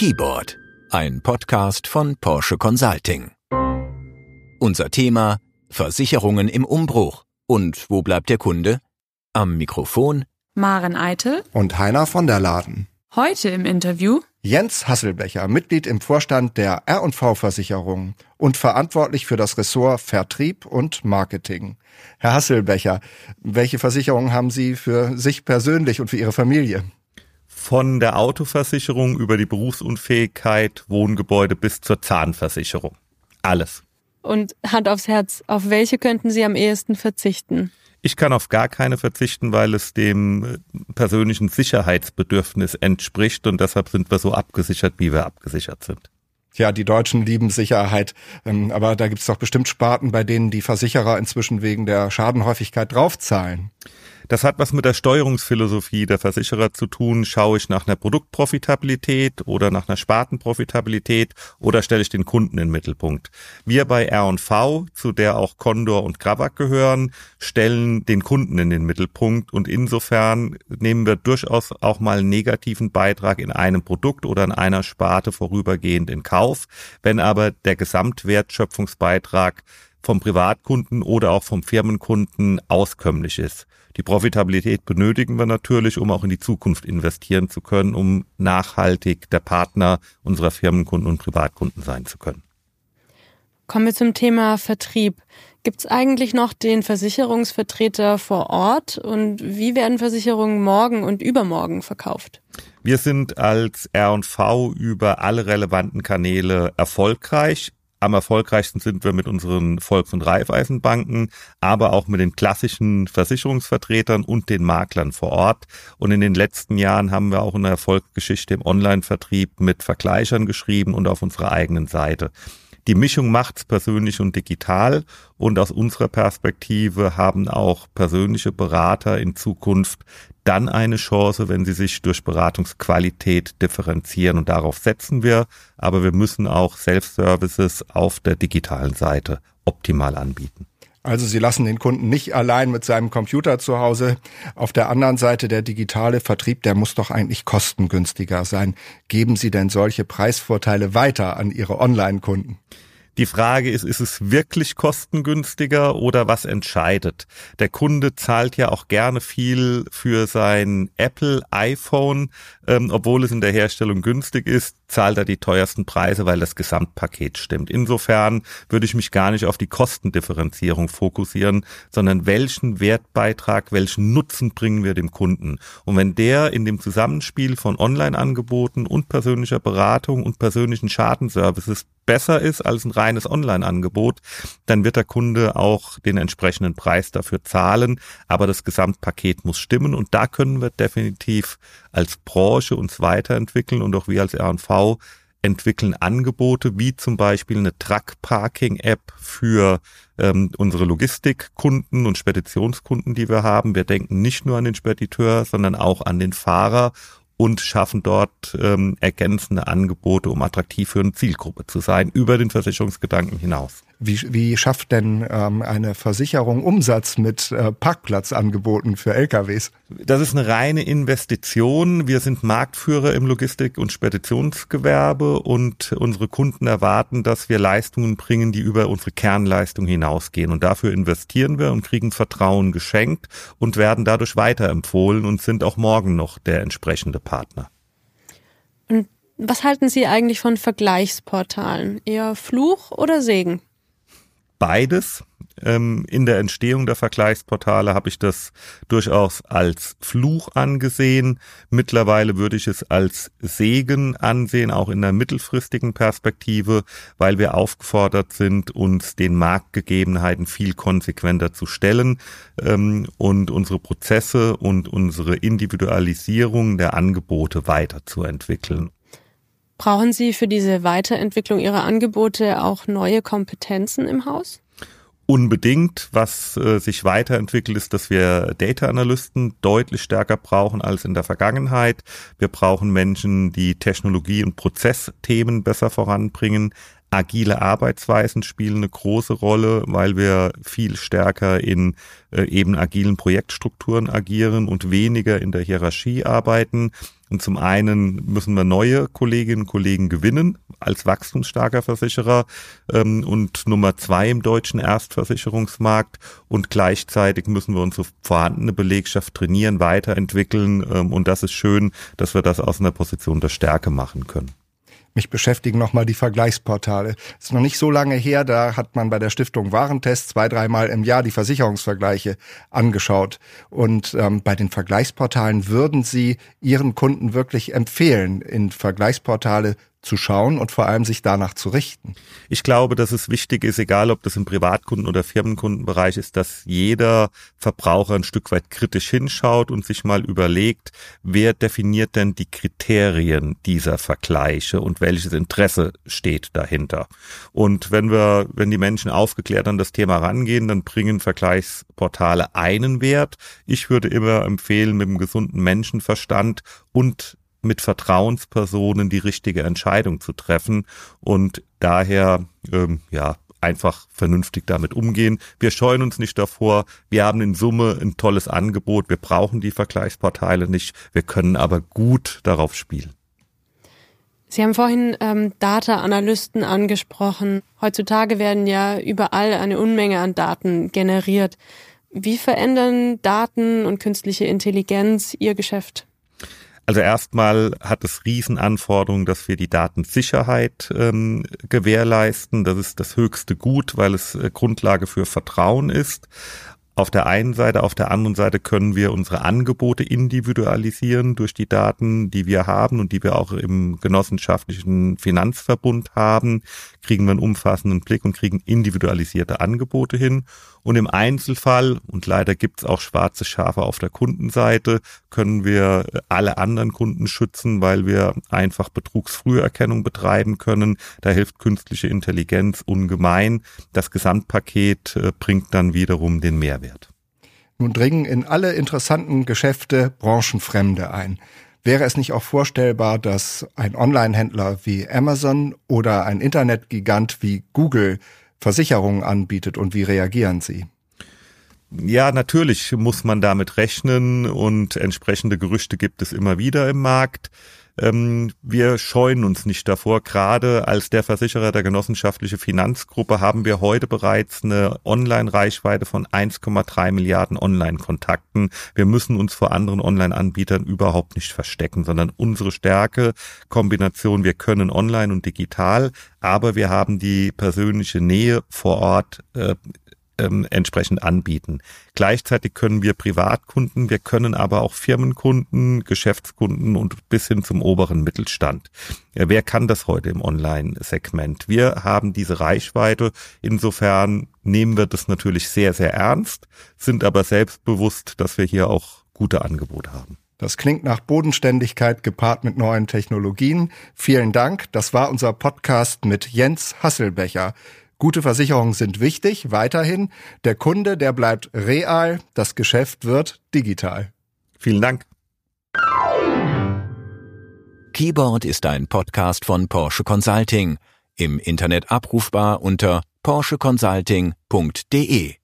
Keyboard, ein Podcast von Porsche Consulting. Unser Thema Versicherungen im Umbruch. Und wo bleibt der Kunde? Am Mikrofon Maren Eitel und Heiner von der Laden. Heute im Interview Jens Hasselbecher, Mitglied im Vorstand der R&V Versicherung und verantwortlich für das Ressort Vertrieb und Marketing. Herr Hasselbecher, welche Versicherungen haben Sie für sich persönlich und für Ihre Familie? Von der Autoversicherung über die Berufsunfähigkeit, Wohngebäude bis zur Zahnversicherung. Alles. Und Hand aufs Herz, auf welche könnten Sie am ehesten verzichten? Ich kann auf gar keine verzichten, weil es dem äh, persönlichen Sicherheitsbedürfnis entspricht und deshalb sind wir so abgesichert, wie wir abgesichert sind. Ja, die Deutschen lieben Sicherheit, ähm, aber da gibt es doch bestimmt Sparten, bei denen die Versicherer inzwischen wegen der Schadenhäufigkeit draufzahlen. Das hat was mit der Steuerungsphilosophie der Versicherer zu tun. Schaue ich nach einer Produktprofitabilität oder nach einer Spartenprofitabilität oder stelle ich den Kunden in den Mittelpunkt? Wir bei R&V, zu der auch Condor und Gravak gehören, stellen den Kunden in den Mittelpunkt und insofern nehmen wir durchaus auch mal einen negativen Beitrag in einem Produkt oder in einer Sparte vorübergehend in Kauf. Wenn aber der Gesamtwertschöpfungsbeitrag vom Privatkunden oder auch vom Firmenkunden auskömmlich ist. Die Profitabilität benötigen wir natürlich, um auch in die Zukunft investieren zu können, um nachhaltig der Partner unserer Firmenkunden und Privatkunden sein zu können. Kommen wir zum Thema Vertrieb. Gibt es eigentlich noch den Versicherungsvertreter vor Ort und wie werden Versicherungen morgen und übermorgen verkauft? Wir sind als R&V über alle relevanten Kanäle erfolgreich. Am erfolgreichsten sind wir mit unseren Volks- und Raiffeisenbanken, aber auch mit den klassischen Versicherungsvertretern und den Maklern vor Ort. Und in den letzten Jahren haben wir auch eine Erfolgsgeschichte im Online-Vertrieb mit Vergleichern geschrieben und auf unserer eigenen Seite. Die Mischung macht's persönlich und digital. Und aus unserer Perspektive haben auch persönliche Berater in Zukunft dann eine Chance, wenn sie sich durch Beratungsqualität differenzieren. Und darauf setzen wir, aber wir müssen auch Self-Services auf der digitalen Seite optimal anbieten. Also Sie lassen den Kunden nicht allein mit seinem Computer zu Hause. Auf der anderen Seite der digitale Vertrieb, der muss doch eigentlich kostengünstiger sein. Geben Sie denn solche Preisvorteile weiter an Ihre Online-Kunden? Die Frage ist, ist es wirklich kostengünstiger oder was entscheidet? Der Kunde zahlt ja auch gerne viel für sein Apple iPhone, ähm, obwohl es in der Herstellung günstig ist, zahlt er die teuersten Preise, weil das Gesamtpaket stimmt. Insofern würde ich mich gar nicht auf die Kostendifferenzierung fokussieren, sondern welchen Wertbeitrag, welchen Nutzen bringen wir dem Kunden? Und wenn der in dem Zusammenspiel von Online-Angeboten und persönlicher Beratung und persönlichen Schadenservices besser ist als ein reines Online-Angebot, dann wird der Kunde auch den entsprechenden Preis dafür zahlen. Aber das Gesamtpaket muss stimmen und da können wir definitiv als Branche uns weiterentwickeln und auch wir als R&V entwickeln Angebote wie zum Beispiel eine Truck-Parking-App für ähm, unsere Logistikkunden und Speditionskunden, die wir haben. Wir denken nicht nur an den Spediteur, sondern auch an den Fahrer und schaffen dort ähm, ergänzende Angebote, um attraktiv für eine Zielgruppe zu sein, über den Versicherungsgedanken hinaus. Wie, wie schafft denn ähm, eine Versicherung Umsatz mit äh, Parkplatzangeboten für LKWs? Das ist eine reine Investition. Wir sind Marktführer im Logistik- und Speditionsgewerbe und unsere Kunden erwarten, dass wir Leistungen bringen, die über unsere Kernleistung hinausgehen. Und dafür investieren wir und kriegen Vertrauen geschenkt und werden dadurch weiterempfohlen und sind auch morgen noch der entsprechende Partner. Und was halten Sie eigentlich von Vergleichsportalen? Eher Fluch oder Segen? Beides. Ähm, in der Entstehung der Vergleichsportale habe ich das durchaus als Fluch angesehen. Mittlerweile würde ich es als Segen ansehen, auch in der mittelfristigen Perspektive, weil wir aufgefordert sind, uns den Marktgegebenheiten viel konsequenter zu stellen ähm, und unsere Prozesse und unsere Individualisierung der Angebote weiterzuentwickeln. Brauchen Sie für diese Weiterentwicklung Ihrer Angebote auch neue Kompetenzen im Haus? Unbedingt. Was äh, sich weiterentwickelt, ist, dass wir Data Analysten deutlich stärker brauchen als in der Vergangenheit. Wir brauchen Menschen, die Technologie- und Prozessthemen besser voranbringen. Agile Arbeitsweisen spielen eine große Rolle, weil wir viel stärker in äh, eben agilen Projektstrukturen agieren und weniger in der Hierarchie arbeiten. Und zum einen müssen wir neue Kolleginnen und Kollegen gewinnen als wachstumsstarker Versicherer ähm, und Nummer zwei im deutschen Erstversicherungsmarkt. Und gleichzeitig müssen wir unsere vorhandene Belegschaft trainieren, weiterentwickeln. Ähm, und das ist schön, dass wir das aus einer Position der Stärke machen können mich beschäftigen nochmal die Vergleichsportale. Ist noch nicht so lange her, da hat man bei der Stiftung Warentest zwei, dreimal im Jahr die Versicherungsvergleiche angeschaut. Und ähm, bei den Vergleichsportalen würden Sie Ihren Kunden wirklich empfehlen, in Vergleichsportale zu schauen und vor allem sich danach zu richten. Ich glaube, dass es wichtig ist, egal ob das im Privatkunden- oder Firmenkundenbereich ist, dass jeder Verbraucher ein Stück weit kritisch hinschaut und sich mal überlegt, wer definiert denn die Kriterien dieser Vergleiche und welches Interesse steht dahinter. Und wenn wir, wenn die Menschen aufgeklärt an das Thema rangehen, dann bringen Vergleichsportale einen Wert. Ich würde immer empfehlen, mit einem gesunden Menschenverstand und mit Vertrauenspersonen die richtige Entscheidung zu treffen und daher ähm, ja einfach vernünftig damit umgehen. Wir scheuen uns nicht davor. Wir haben in Summe ein tolles Angebot. Wir brauchen die Vergleichsportale nicht. Wir können aber gut darauf spielen. Sie haben vorhin ähm, Data-Analysten angesprochen. Heutzutage werden ja überall eine Unmenge an Daten generiert. Wie verändern Daten und künstliche Intelligenz Ihr Geschäft? Also erstmal hat es Riesenanforderungen, dass wir die Datensicherheit ähm, gewährleisten. Das ist das höchste Gut, weil es äh, Grundlage für Vertrauen ist. Auf der einen Seite, auf der anderen Seite können wir unsere Angebote individualisieren durch die Daten, die wir haben und die wir auch im genossenschaftlichen Finanzverbund haben, kriegen wir einen umfassenden Blick und kriegen individualisierte Angebote hin. Und im Einzelfall, und leider gibt es auch schwarze Schafe auf der Kundenseite, können wir alle anderen Kunden schützen, weil wir einfach Betrugsfrüherkennung betreiben können. Da hilft künstliche Intelligenz ungemein. Das Gesamtpaket äh, bringt dann wiederum den Mehrwert. Nun dringen in alle interessanten Geschäfte Branchenfremde ein. Wäre es nicht auch vorstellbar, dass ein Online-Händler wie Amazon oder ein Internetgigant wie Google Versicherungen anbietet und wie reagieren Sie? Ja, natürlich muss man damit rechnen und entsprechende Gerüchte gibt es immer wieder im Markt. Ähm, wir scheuen uns nicht davor. Gerade als der Versicherer der genossenschaftliche Finanzgruppe haben wir heute bereits eine Online-Reichweite von 1,3 Milliarden Online-Kontakten. Wir müssen uns vor anderen Online-Anbietern überhaupt nicht verstecken, sondern unsere Stärke, Kombination, wir können online und digital, aber wir haben die persönliche Nähe vor Ort äh, ähm, entsprechend anbieten. Gleichzeitig können wir Privatkunden, wir können aber auch Firmenkunden, Geschäftskunden und bis hin zum oberen Mittelstand. Ja, wer kann das heute im Online-Segment? Wir haben diese Reichweite. Insofern nehmen wir das natürlich sehr, sehr ernst, sind aber selbstbewusst, dass wir hier auch gute Angebote haben. Das klingt nach Bodenständigkeit gepaart mit neuen Technologien. Vielen Dank. Das war unser Podcast mit Jens Hasselbecher. Gute Versicherungen sind wichtig, weiterhin. Der Kunde, der bleibt real, das Geschäft wird digital. Vielen Dank. Keyboard ist ein Podcast von Porsche Consulting. Im Internet abrufbar unter porscheconsulting.de.